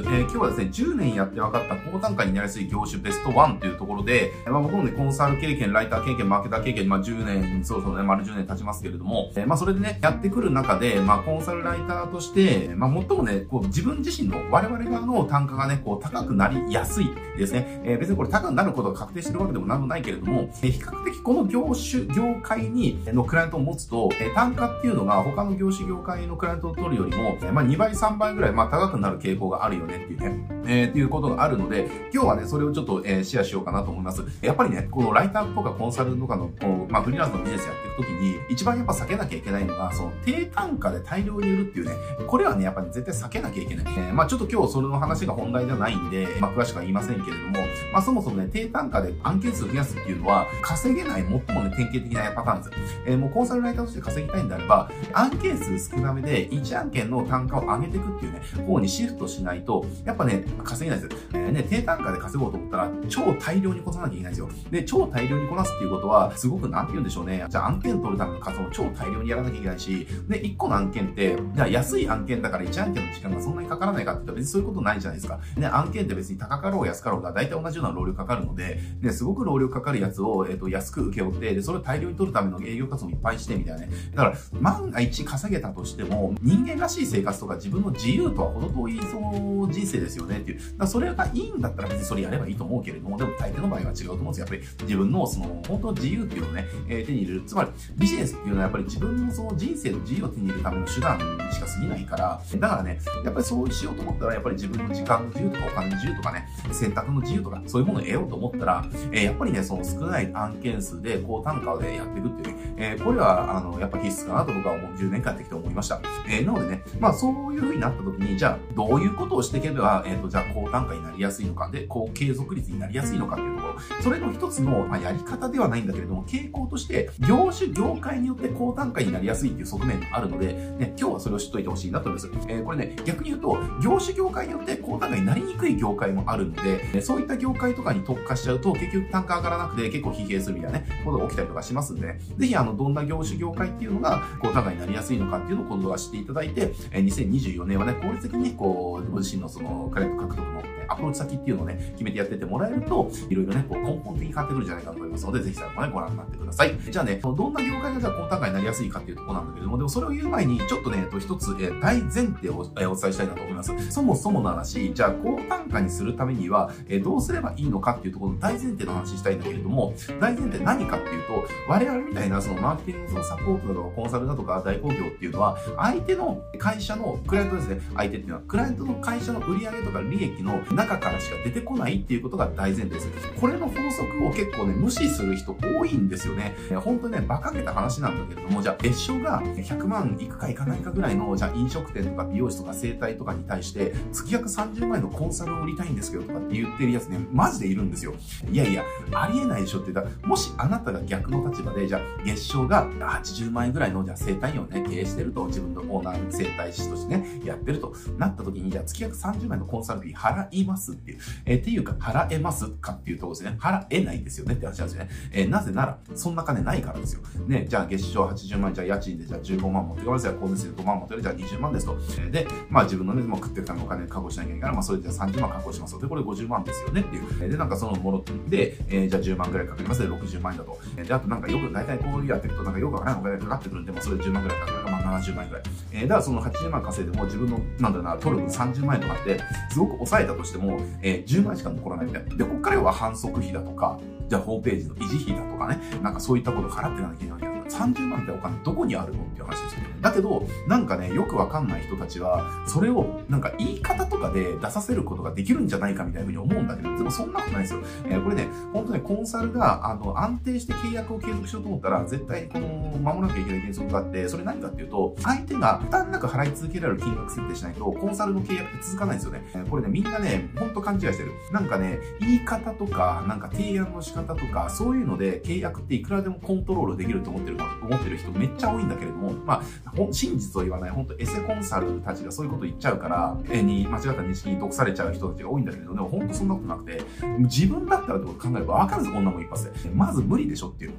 。えー、今日はですね、10年やって分かった高単価になりやすい業種ベスト1というところで、まあ、僕もね、コンサル経験、ライター経験、マーケター経験、まあ、10年、そうそうね、丸10年経ちますけれども、えー、まあ、それでね、やってくる中で、まあ、コンサルライターとして、まあ、最もね、こう、自分自身の我々側の単価がね、こう、高くなりやすいですね。えー、別にこれ高くなることが確定してるわけでもなんもないけれども、えー、比較的この業種、業界に、のクライアントを持つと、えー、単価っていうのが他の業種業界のクライアントを取るよりも、えー、まあ、2倍、3倍ぐらい、まあ、高くなる傾向があるよねっていうね、えー、っていうことがあるので、今日はね、それをちょっと、えー、シェアしようかなと思います。やっぱりね、このライターとかコンサルとかの、こう、まあ、フリーランスのビジネスやっていくときに、一番やっぱ避けなきゃいけないのが、その低単価で大量に売るっていうね、これはね、やっぱり、絶対避けなきゃいけない。えー、まあ、ちょっと今日それの話が本題じゃないんで、まあ、詳しくは言いませんけれども、まあ、そもそもね、低単価で案件数増やすっていうのは、稼げない最もね、典型的なパターンです。えー、もうコンサルライターとして稼ぎたいんであれば、案件数少なめで1案件の単価を上げていくっていうね、方にシフトしないと、やっぱね、稼げないです。えー、ね、低単価で稼ごうと思ったら、超大量にこなさなきゃいけないんですよ。で、超大量にこなすっていうことは、すごくなんて言うんでしょうね。じゃあ案件取るための数を超大量にやらなきゃいけないし、で、1個の案件って、じゃあ安い案件だから1案件の時間がそんなにかからないかって言ったら別にそういうことないじゃないですか。ね、案件って別に高かろう安かろうが大体同じような労力かかるので、ね、すごく労力かかるやつを、えっ、ー、と、安く請け負って、で、それを大量に取るための営業活動もいっぱいしてみたいなね。だから、万が一稼げたとしても、人間らしい生活とか自分の自由とは程遠い、その人生ですよねっていう。だそれがいいんだったら別にそれやればいいと思うけれども、でも大抵の場合は違うと思うんですよ。やっぱり自分のその、本当自由っていうのをね、えー、手に入れる。つまり、ビジネスっていうのはやっぱり自分のその人生の自由を手に入れるための手段にしか過ぎないから、だからね、やっぱりそうしようと思ったら、やっぱり自分の時間の自由とかお金の自由とかね、選択の自由とか、そういうものを得ようと思ったら、えー、やっぱりね、その少ない案件数で高単価でやっていくっていうね、えー、これは、あの、やっぱ必須かなと僕はもう10年間やってきて思いました。えー、なのでね、まあそういう風になった時に、じゃあ、どういうことをしていけば、えっ、ー、と、じゃあ高単価になりやすいのか、で、高継続率になりやすいのかっていうところ、それの一つの、まあ、やり方ではないんだけれども、傾向として、業種、業界によって高単価になりやすいっていう側面があるので、ね、今日はそれを知っといてほしいなと思います。えー、これね、逆に言うと、業種業界によって高単価になりにくい業界もあるので、そういった業界とかに特化しちゃうと、結局単価上がらなくて結構疲弊するみたいなね、ことが起きたりとかしますんでね、ぜひあの、どんな業種業界っていうのが、高単価になりやすいのかっていうのを今度は知っていただいて、2024年はね、効率的にこう、ご自身のその、クライアント獲得のアプローチ先っていうのをね、決めてやってってもらえると、いろいろね、こう根本的に変わってくるんじゃないかと思いますので、ぜひ最後までご覧になってください。じゃあね、どんな業界がじゃあ高単価になりやすいかっていうところなんだけれども、でもそれを言う前に、ちょっとね、一つ、え大前提を、えお伝えしたいなと思います。そもそもの話、じゃあ高単価にするためには、えどうすればいいのかっていうところの大前提の話したいんだけれども、大前提何かっていうと、我々みたいなそのマーケティングそのサポートだとかコンサルだとか代行業っていうのは、相手の会社の、クライアントですね、相手っていうのは、クライアントの会社の売上とか利益の中からしか出てこないっていうことが大前提です。これの法則を結構ね、無視する人多いんですよね。本当にね、馬鹿げた話なんだけれども、じゃあ、別所が100万いくかいかないかぐらいの、じゃあ飲食店とか美容師とか整体とかに対して、月約30万円のコンサルを売りたいんですけどとかって言ってるやつね、マジでいるんですよ。いやいや、ありえないでしょって言ったら、もしあなたが逆の立場で、じゃあ、月賞が80万円ぐらいの、じゃあ整体院をね、経営してると、自分のオーナー整体師としてね、やってるとなった時に、じゃあ月約30万のコンサル費払いますっていう、えー、っていうか、払えますかっていうところですね。払えないんですよねって話なんですね。えー、なぜなら、そんな金ないからですよ。ね、じゃあ月賞80万円、じゃあ家賃でじゃあ15万持ってかますよ。光熱で5万持ってる、じゃあ20万ですと。え、で、まあ自分のね、もう食ってるたお金確保しなきゃいけないから、まあそれで30万確保しますで、これ50万ですよねっていう。で、なんかそのもので、えー、じゃあ10万ぐらいかかりますで、60万円だと。で、あとなんかよく、大体こういうやっていくと、なんかよくわからないお金がかかってくるんで、まあそれ10万ぐらいかかるか、70万円ぐらい。えー、だからその80万稼いでも自分の、なんだろうな、取る分30万円とかって、すごく抑えたとしても、えー、10万円しか残らないみたいな。で、こっからは反則費だとか、じゃあホームページの維持費だとかね、なんかそういったことを払ってなきゃいけないわけだ30万ってお金どこにあるのっていう話ですよね。だけど、なんかね、よくわかんない人たちは、それをなんか言い方とかで出させることができるんじゃないかみたいなふうに思うんだけど、でもそんなことないですよ。えー、これね、本当ね、コンサルが、あの、安定して契約を継続しようと思ったら、絶対、この、守らなきゃいけない原則があって、それ何かっていうと、相手が負担なく払い続けられる金額設定しないと、コンサルの契約って続かないんですよね。えー、これね、みんなね、ほんと勘違いしてる。なんかね、言い方とか、なんか提案の仕方とか、そういうので契約っていくらでもコントロールできると思ってる思ってる人めっちゃ多いんだけれども、まあ、真実を言わない、本当エセコンサルたちがそういうこと言っちゃうから、えに間違った認識に毒されちゃう人たちが多いんだけれど、でも本当そんなことなくて、自分だったらってこと考えればわかるぞ、こんなもん一発で。まず無理でしょっていう。ね、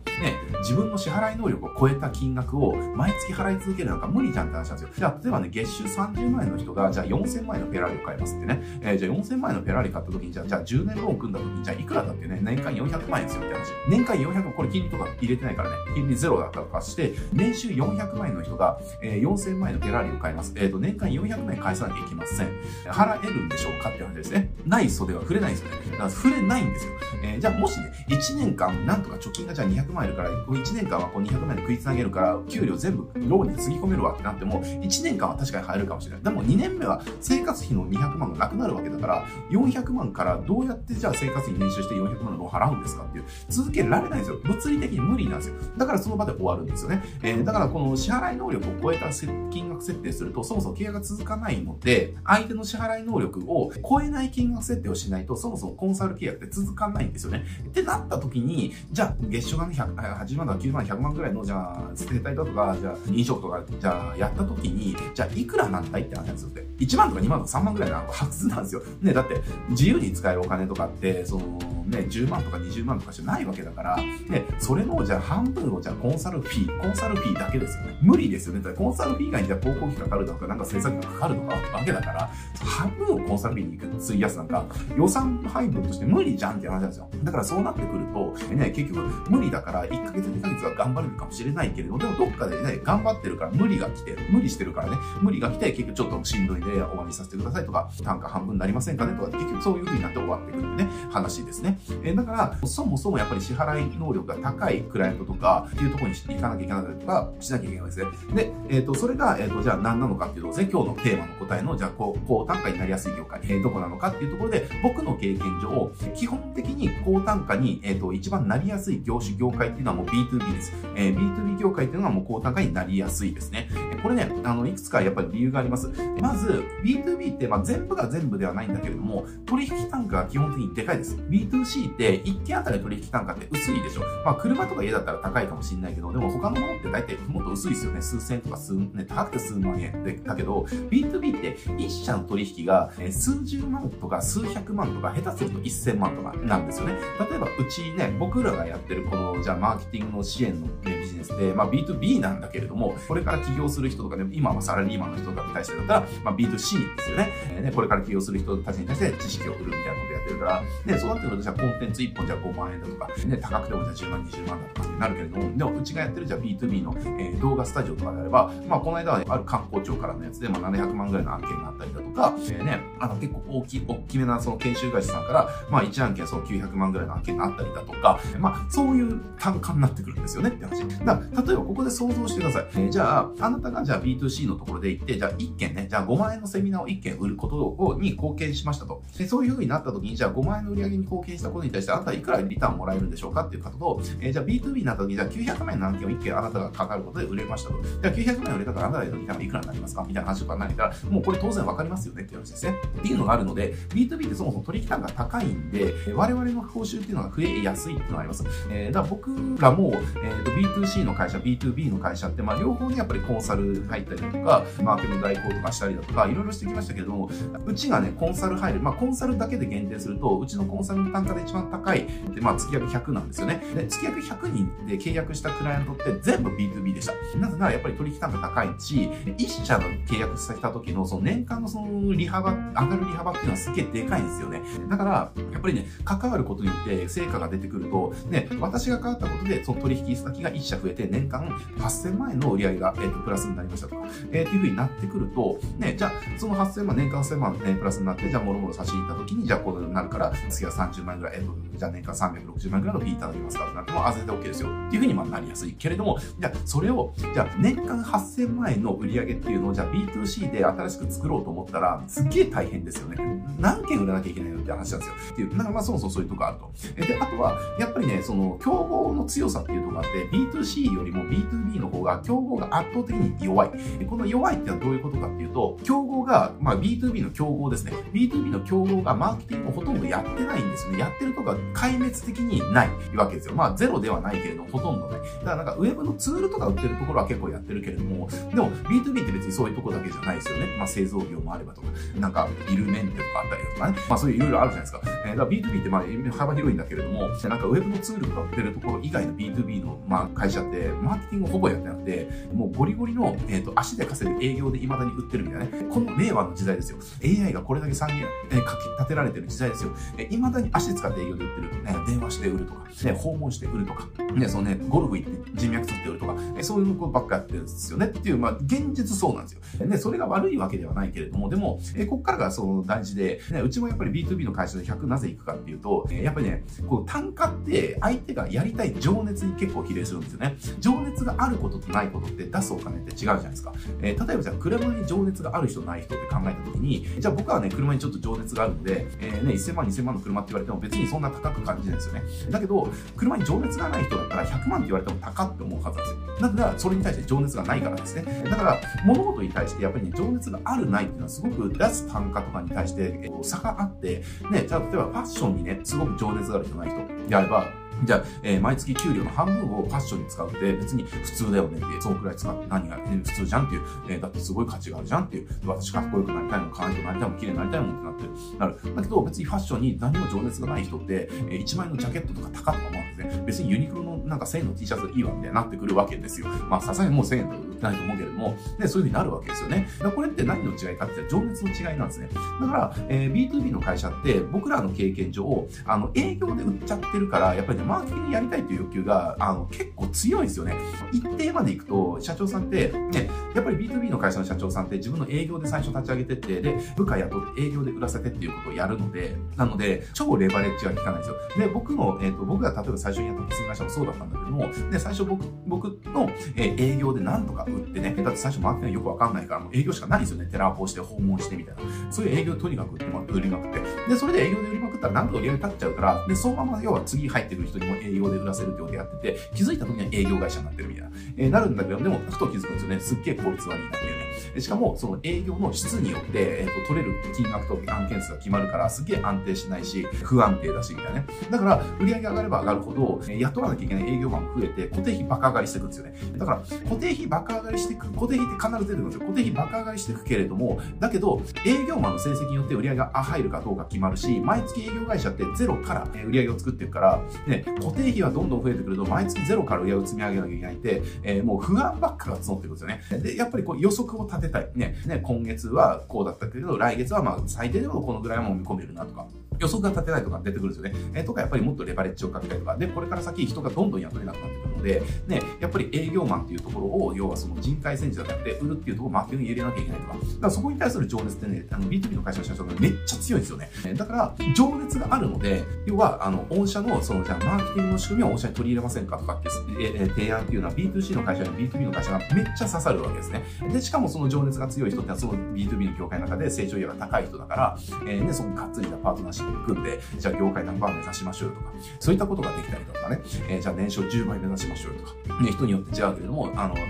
自分の支払い能力を超えた金額を毎月払い続けるなんか無理じゃんって話なんですよ。じゃあ、例えばね、月収30万円の人が、じゃあ4000万円のフェラーリを買いますってね。えー、じゃあ4000万円のフェラーリ買った時に、じゃあ、じゃあ10年ローン組んだ時に、じゃあいくらだってね、年間400万円ですよって話。年間400、これ金利とか入れてないからね、金利ゼロだったとかして、年収400万円の人が、えー、4000万円のフェラーリを買います。えっ、ー、と、年間400万円返さなきゃいけません。払えるんでしょうかって話ですね。ない袖は触れないんですよね。だから触れないんですよ。えー、じゃあもしね、1年間、なんとか貯金がじゃあ200万円いるから、この1年間はこう200万円で食いつなげるから、給料全部ローンにつぎ込めるわってなっても、1年間は確かに入るかもしれない。でも2年目は生活費の200万がなくなるわけだから、400万からどうやってじゃあ生活費年収して400万のローン払うんですかっていう、続けられないんですよ。物理的に無理なんですよ。だからその場で終わるんですよね。えー、だからこの支払い能力を超えた金額設定すると、そもそも契約が続かないので、相手の支払い能力を超えない金額設定をしないと、そもそもコンサル契約って続かないんですよね。ってなった時に、じゃあ、月賞がね、80万だ、90万、100万ぐらいの、じゃあ、生態だとか、じゃあ、飲食とか、じゃあ、やった時に、じゃあ、いくらなんだいって話なんですよ。1万とか2万とか3万ぐらいなはずなんですよ。ね、だって、自由に使えるお金とかって、その、ね、10万とか20万とかじゃないわけだから、で、それの、じゃあ、半分を、じゃあ、コンサルフィー、コンサルフィーだけですよね。無理ですよね。コンサルフィー以外に、じゃあ、広告費かかるとか、なんか制作費かかるとか、わけだから、半分をコンサルフィーに行く費やすなんか、予算配分として無理じゃんって話なんですよ。だからそうなってくると、ね、結局無理だから1ヶ月2ヶ月は頑張れるかもしれないけれど、でもどっかでね、頑張ってるから無理が来て、無理してるからね、無理が来て結局ちょっとしんどいんで終わりさせてくださいとか、単価半分になりませんかねとか、結局そういう風になって終わってくるね、話ですね。え、だから、そもそもやっぱり支払い能力が高いクライアントとかっていうところに行かなきゃいけないとか、しなきゃいけないですね。で、えっ、ー、と、それが、えっ、ー、と、じゃあ何なのかっていうとですね、今日のテーマの答えの、じゃあ、こう、高単価になりやすい業界、えー、どこなのかっていうところで、僕の経験上、基本的に高単価に、えっ、ー、と、一番なりやすい業種、業界っていうのはもう B2B です。えー、B2B 業界っていうのはもう高単価になりやすいですね。これね、あの、いくつかやっぱり理由があります。まず、B2B って、まあ、全部が全部ではないんだけれども、取引単価が基本的にでかいです。B2C って1件あたり取引単価って薄いでしょ。まあ、車とか家だったら高いかもしれないけど、でも他のものって大体もっと薄いですよね。数千とか数、ね、高くて数万円で。だけど、B2B って1社の取引が数十万とか数百万とか、下手すると1000万とかなんですよね。例えば、うちね、僕らがやってるこの、じゃあ、マーケティングの支援の、ね、ビジネスで、まあ、B2B なんだけれども、これから起業する人とかね、今はサラリーマンの人とかに対してだったら、まあ、B2C ですよね。ね、これから起業する人たちに対して知識を売るみたいなことってるから、ね、そうなってくると、じゃあ、コンテンツ1本じゃあ5万円だとか、ね、高くてもじゃあ10万、20万だとかってなるけれども、でも、うちがやってるじゃあ B2B の、えー、動画スタジオとかであれば、まあ、この間はある観光庁からのやつで、まあ、700万ぐらいの案件があったりだとか、えー、ね、あの、結構大きい、大きめなその研修会社さんから、まあ、1案件その900万ぐらいの案件があったりだとか、まあ、そういう単価になってくるんですよねって話。だから、例えばここで想像してください。えー、じゃあ、あなたがじゃあ B2C のところで行って、じゃあ1件ね、じゃあ5万円のセミナーを1件売ることをに貢献しましたと。で、そういう風になった時に、じゃあ5万円の売り上げに貢献したことに対して、あなたはいくらリターンもらえるんでしょうかっていう方と、えー、じゃあ B2B になった時に、じゃあ900万円の案件を1件あなたがかかることで売れましたと。じゃあ900万円売れたからあなたのリターンはいくらになりますか？みたいな話とか何かもうこれ当然わかりますよねっていう話ですね。っていうのがあるので、B2B ってそもそも取引単価高いんで、我々の報酬っていうのが増えやすいっていうのがあります。えー、だから僕らも、えーと、B2C の会社、B2B の会社って、まあ両方にやっぱりコンサル入ったりとか、マーケット代行とかしたりだとか、いろいろしてきましたけども、うちがね、コンサル入る、まあコンサルだけで限定すると、うちのコンサルの単価で一番高い、でまあ月約100なんですよね。で、月約100人で契約したクライアントって全部 B2B でした。なぜならやっぱり取引単価高いし、1社の契約した時のその年間のその利幅、上がる利幅っていうのはすっげえでかいんですよね。だから、やっぱりね、関わることによって成果が出てくると、ね、私が関わったことで、その取引先が1社増えて、年間8000万円の売り上げが、えっ、ー、と、プラスになりましたとか、えー、っていう風になってくると、ね、じゃあ、その8000万、年間8000万、ね、プラスになって、じゃあ、もろもろ差し入った時に、じゃあ、こうなるから、次は30万円ぐらい、えっ、と、じゃあ年間360万円ぐらいのフィーいただきますかってなっても、あ、全然 OK ですよ。っていう風にまあなりやすいけれども、じゃあ、それを、じゃあ、年間8000万円の売り上げっていうのを、じゃあ、B2C で新しく作ろうと思ったら、すっげえ大変ですよね。何件売らなきゃいけないのって話なんですよ。っていう、だかまあそもそもそういうとこあると。で、あとは、やっぱりね、その、競合の強さっていうとこがあって、B2C よりも B2B の方が競合が圧倒的に弱い。この弱いってのはどういうことかっていうと、競合が、まあ B2B の競合ですね。B2B の競合がマーケティングをほとんどやってないんですよね。やってるとこが壊滅的にないわけですよ。まあゼロではないけれど、ほとんどね。だからなんかウェブのツールとか売ってるところは結構やってるけれども、でも B2B って別にそういうとこだけじゃないですよね。まあ製造業もあればとか、なんかビルメンテとかあったりとかね。まあそういういろいろあるじゃないですか。えー、だから B2B ってまあ幅広いんだけれども、なんかウェブのツールとか売ってるところ以外の B2B のまあ会社ってマーケティングをほぼやってなくて、もうゴリゴリの、えー、と足で稼ぐ営業で未だに売ってるみたいなね。この令和の時代ですよ。AI がこれだけ産業、えー、かき立てられてる時代ですよ。えー、未だに足使って営業で売ってる。ね、電話して売るとか、ね、訪問して売るとか、ね、そのね、ゴルフ行って人脈作って売るとか、えー、そういうことばっかやってるんですよね。っていう、まあ、現実そうなんですよ。ね、それが悪いわけではないけれども、でも、えー、こっからがその大事で、ね、うちもやっぱり B2B の会社で100なぜ行くかっていうと、えー、やっぱりね、こう単価って相手がやりたい情熱に結構比例するんですよね。情熱があることとないことって出すお金って違うじゃないですか。えー、例えばじゃあ車に情熱がある人ない人って考えたときに、じゃあ僕はね、車にちょっと情熱があるので、えー、ね、1000万、2000万の車って言われても別にそんな高く感じないんですよね。だけど、車に情熱がない人だったら100万って言われても高って思うはずなんですよ。だから、それに対して情熱がないからですね。だから、物事に対してやっぱりね、情熱があるないっていうのはすごく出す単価とかに対して、えー、差があって、ね、じゃあ例えばファッションにね、すごく情熱がある人ない人であれば、じゃあ、えー、毎月給料の半分をファッションに使うって別に普通だよねって、そのくらい使って何が、普通じゃんっていう、えー、だってすごい価値があるじゃんっていう、私かっこよくなりたいもん、可愛くなりたいもん、綺麗になりたいもんってなってなる。だけど別にファッションに何も情熱がない人って、えー、1枚のジャケットとか高とか思うんですね。別にユニクロのなんか1000円の T シャツいいわみたいになってくるわけですよ。まあさすがにもう1000円とないと思うけれども、ね、そういう風になるわけですよね。だからこれって何の違いかって情熱の違いなんですね。だから、えー、B2B の会社って僕らの経験上、あの営業で売っちゃってるから、やっぱりね、マーケティングやりたいという欲求が、あの、結構強いんですよね。一定まで行くと、社長さんって、ね、やっぱり B2B の会社の社長さんって自分の営業で最初立ち上げてって、で、部下雇って営業で売らせてっていうことをやるので、なので、超レバレッジは効かないですよ。で、僕の、えっ、ー、と、僕が例えば最初にやった تص 会社もそうだったんだけども、で、最初僕、僕の、えー、営業でなんとか売ってね、だって最初回ってないよくわかんないから、もう営業しかないですよね。テラーポして訪問してみたいな。そういう営業とにかく売ってま売りまくって。で、それで営業で売りまくったらなんか売り上げ立っちゃうから、で、そのまま要は次入ってくる人にも営業で売らせるってことやってて、気づいた時には営業会社になってるみたいな、えー、なるんだけど、でも、ふと気づくんですよね。すっげえ効率悪いなっていうね。しかも、その営業の質によって、えっ、と、取れる金額と案件数が決まるから、すげえ安定しないし、不安定だし、みたいなね。だから、売り上げ上がれば上がるほど、え、雇わなきゃいけない営業マン増えて、固定費バカ上がりしていくんですよね。だから、固定費バカ上がりしていく、固定費って必ず出てくるんですよ。固定費バカ上がりしていくけれども、だけど、営業マンの成績によって売り上げが入るかどうか決まるし、毎月営業会社ってゼロから売り上げを作っていくから、ね、固定費はどんどん増えてくると、毎月ゼロから売り上げを積み上げなきゃいけないって、えー、もう不安ばっかが募ってくるんですよね。で、やっぱりこう予測を立てたい。ね、ね、今月はこうだったけど、来月はまあ最低でもこのぐらいも見込めるなとか、予測が立てないとか出てくるんですよね。えー、とか、やっぱりもっとレバレッジをかけたりとか、で、これから先人がどんどん雇えなくなってくるので、ね、やっぱり営業マンっていうところを、要はその人材戦士じゃなくて、売るっていうところをマーケティングに入れなきゃいけないとか、だからそこに対する情熱ってね、あの、B2B の会社の社長がめっちゃ強いんですよね。だから、情熱があるので、要は、あの、御社の、その、じゃあ、マーケティングの仕組みを御社に取り入れませんかとかって、え提案っていうのは B2C の会社に B2B の会社がめっちゃ刺さるわけですね。で、しかもその情熱が強い人って、その B2B の業界の中で成長率が高い人だから、えー、で、そのがっつりしたパートナーシップ組んで、じゃあ業界ナンバー目指しましょうとか、そういったことができたりとかね、えー、じゃあ年商10倍目指しましょうとか、ね、人によって違うけれども、あの、ね、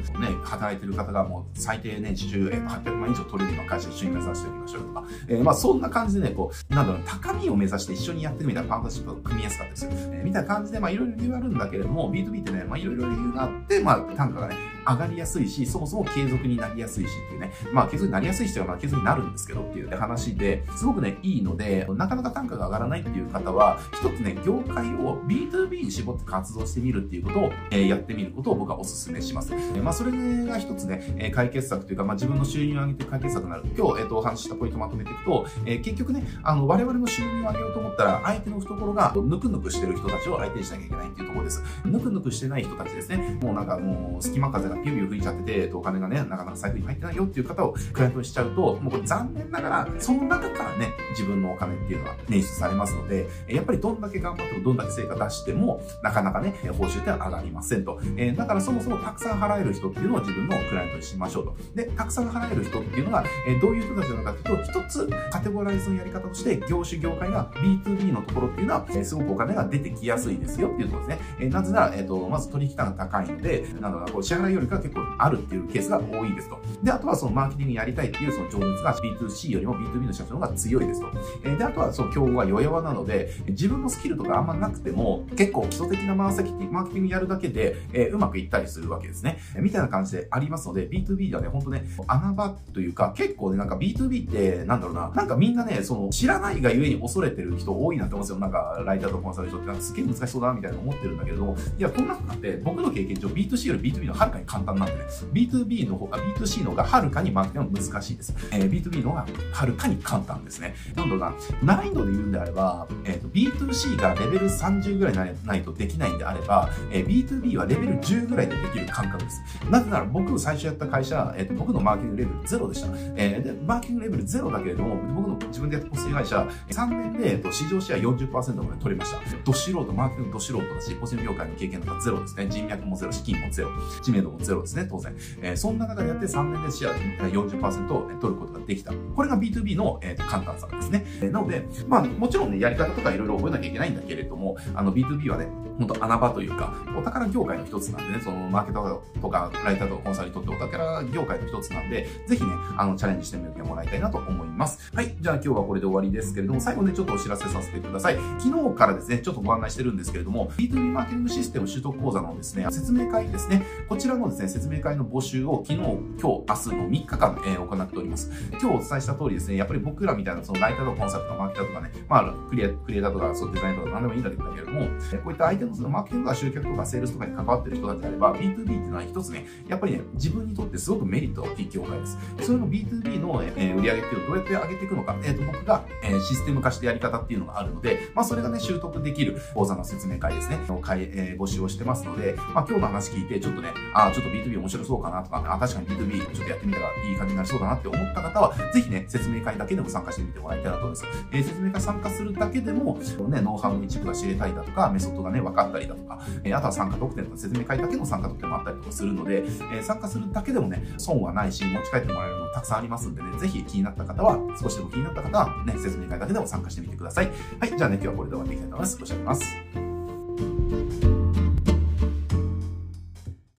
働いてる方がもう最低年収800万以上取れるような会社一緒に目指していきましょうとか、えー、まあそんな感じでね、こう、なんだろう、高みを目指して一緒にやってるみたいなパートナーシップを組みやすかったですよ。えー、みたいな感じで、まあいろいろ理由あるんだけれども、B2B ってね、まあいろいろ理由があって、まあ単価がね、上がりやすいし、そもそも継続になりやすいしっていうね、まあ継続になりやすい人はまあ継続になるんですけどっていうね話で、すごくね、いいので、なかなか単価が上がらないっていう方は、一つね、業界を B2B に絞って活動してみるっていうことを、えー、やってみることを僕はお勧めします。えー、まあそれが一つね、え、解決策というか、まあ自分の収入を上げて解決策になる。今日、えっ、と、お話ししたポイントをまとめていくと、え結局ね、あの、我々の収入を上げようと思ったら、相手の懐がぬくぬくしてる人たちを相手にしなきゃいけないっていうところです。ぬくぬくしてない人たちですね。もうなんかもう、隙間風がピューピュー吹いちゃってて、お金がね、なかなか財布に入ってないよっていう方をクライアントにしちゃうと、もうこれ残念ながら、その中からね、自分のお金っていうのは捻出されますので、やっぱりどんだけ頑張ってもどんだけ成果出しても、なかなかね、報酬って上がりませんと。えー、だからそもそもたくさん払える人っていうのを自分のクライアントにしましょうと。で、たくさん払える人っていうのが、えー、どういう人たちなのかっていうと、一つカテゴライズのやり方として、業種業界が B2B のところっていうのは、えー、すごくお金が出てきやすいですよっていうところですね。えー、なぜなら、えっ、と、まず取引価が高いので、なんだろうこう支払いより力が結構あるっていうケースが多いですと。で、あとはそのマーケティングやりたいっていうその情熱が B2C よりも B2B の社長の方が強いですと。えー、で、あとはその競合は弱々なので、自分のスキルとかあんまなくても、結構基礎的なマーケティングやるだけで、えー、うまくいったりするわけですね。えー、みたいな感じでありますので、B2B ではね、ほんとね、穴場というか、結構ね、なんか B2B って、なんだろうな、なんかみんなね、その、知らないがゆえに恐れてる人多いなって思うんですよ。なんか、ライターとコンサル人ってなんかすげえ難しそうだなみたいな思ってるんだけど、いや、こんなことって僕の経験上 B2C より B2B のはるかに簡単なんでね、B2B の方が、B2C の方がはるかにマーケティングは難しいです。えー、B2B の方がはるかに簡単ですね。なんだろうな、難易度で言うんであれば、え、ー、と、B2C がレベル30ぐらいないとできないんであれば、えー、B2B はレベル10ぐらいでできる感覚です。なぜなら僕最初やった会社、え、ー、と、僕のマーケティングレベル0でした。えー、で、マーケティングレベル0だけれども、僕の自分でやったポス会社、3年で、えっと、市場シェア40%まで取りました。ど素人、マーケティングど素人だし、ポス業界の経験なんかゼロですね。人脈もゼロ、資金もゼロ、知名度もゼロですね、当然。えー、そんな中でやって3年でシェア40%を取ることができた。これが B2B の、えー、と簡単さですね。えー、なので、まあ、もちろんね、やり方とかいろいろ覚えなきゃいけないんだけれども、あの、B2B はね、本当穴場というか、お宝業界の一つなんでね、そのマーケターとか、ライターとかコンサルにとってお宝業界の一つなんで、ぜひね、あの、チャレンジしてみてもらいたいなと思います。はい。じゃあ今日はこれで終わりですけれども、最後ね、ちょっとお知らせさせてください。昨日からですね、ちょっとご案内してるんですけれども、B2B マーケティングシステム取得講座のですね、説明会ですね、こちらのですね、説明会の募集を昨日、今日、明日の3日間、えー、行っております。今日お伝えした通りですね、やっぱり僕らみたいなそのライターとかコンサルとかマーケターとかね、まあ、クリエクリエイターとかそうデザインとか何でもいいんだけど、こういった相手のそのマーケティングとか集客とかセールスとかに関わってる人たちであれば、B2B っていうのは一つね、やっぱりね、自分にとってすごくメリットが大きい業界です。それの B2B の、えー、売り上げっていうのをどうやって上げていくのか、えっ、ー、と、僕が、えー、システム化してやり方っていうのがあるので、まあ、それがね、習得できる講座の説明会ですね、の会、えー、募集をしてますので、まあ、今日の話聞いて、ちょっとね、あ、ちょっと B2B 面白そうかなとか、あ、確かに B2B ちょっとやってみたらいい感じになりそうだなって思った方は、ぜひね、説明会だけでも参加してみてもらいたいなと思います。えー、説明会参加するだけでも、ね、ノウハウの一部が知れたりだとか、メソッドがね、分かったりだとか、えー、あとは参加特典とか説明会だけの参加特典もあったりとかするので、えー、参加するだけでもね、損はないし、持ち帰ってもらえるものたくさんありますんでね、ぜひ気になった方は、少しでも気になった方は、ね、説明会だけでも参加してみてください。はい、じゃあね、今日はこれで終わっていきたいと思います。ご視聴あります。